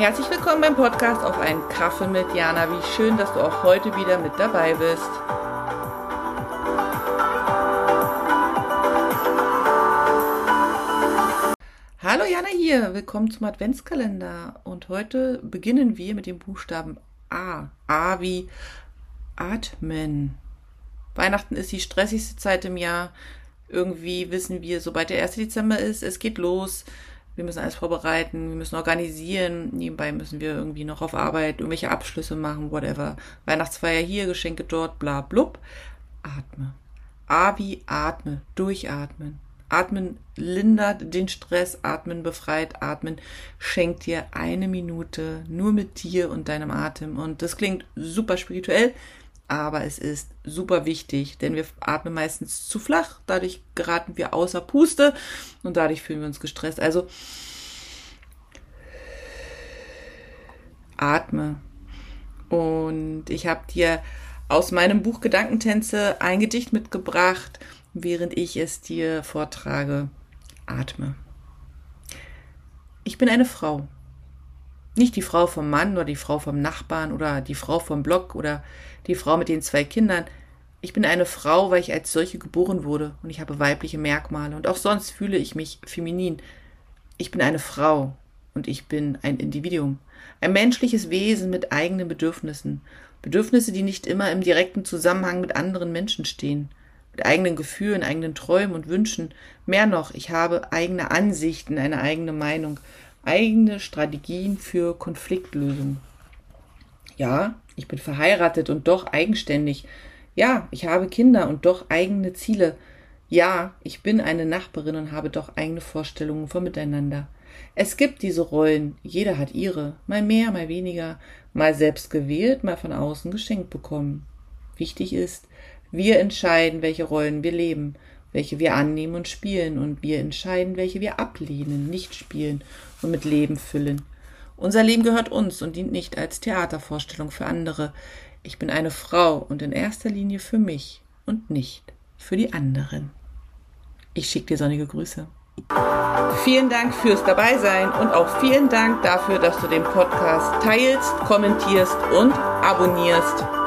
Herzlich willkommen beim Podcast auf einen Kaffee mit Jana. Wie schön, dass du auch heute wieder mit dabei bist. Hallo Jana hier, willkommen zum Adventskalender. Und heute beginnen wir mit dem Buchstaben A. A wie Atmen. Weihnachten ist die stressigste Zeit im Jahr. Irgendwie wissen wir, sobald der 1. Dezember ist, es geht los wir müssen alles vorbereiten, wir müssen organisieren, nebenbei müssen wir irgendwie noch auf Arbeit irgendwelche Abschlüsse machen, whatever. Weihnachtsfeier hier, Geschenke dort, bla blub. Atme. A wie atme, durchatmen. Atmen lindert den Stress, atmen befreit, atmen schenkt dir eine Minute nur mit dir und deinem Atem. Und das klingt super spirituell, aber es ist super wichtig, denn wir atmen meistens zu flach, dadurch geraten wir außer Puste und dadurch fühlen wir uns gestresst. Also atme. Und ich habe dir aus meinem Buch Gedankentänze ein Gedicht mitgebracht, während ich es dir vortrage. Atme. Ich bin eine Frau. Nicht die Frau vom Mann oder die Frau vom Nachbarn oder die Frau vom Block oder die Frau mit den zwei Kindern. Ich bin eine Frau, weil ich als solche geboren wurde und ich habe weibliche Merkmale und auch sonst fühle ich mich feminin. Ich bin eine Frau und ich bin ein Individuum, ein menschliches Wesen mit eigenen Bedürfnissen, Bedürfnisse, die nicht immer im direkten Zusammenhang mit anderen Menschen stehen, mit eigenen Gefühlen, eigenen Träumen und Wünschen. Mehr noch, ich habe eigene Ansichten, eine eigene Meinung, eigene Strategien für Konfliktlösung. Ja, ich bin verheiratet und doch eigenständig. Ja, ich habe Kinder und doch eigene Ziele. Ja, ich bin eine Nachbarin und habe doch eigene Vorstellungen vom Miteinander. Es gibt diese Rollen, jeder hat ihre, mal mehr, mal weniger, mal selbst gewählt, mal von außen geschenkt bekommen. Wichtig ist, wir entscheiden, welche Rollen wir leben, welche wir annehmen und spielen, und wir entscheiden, welche wir ablehnen, nicht spielen und mit Leben füllen. Unser Leben gehört uns und dient nicht als Theatervorstellung für andere. Ich bin eine Frau und in erster Linie für mich und nicht für die anderen. Ich schicke dir sonnige Grüße. Vielen Dank fürs Dabeisein und auch vielen Dank dafür, dass du den Podcast teilst, kommentierst und abonnierst.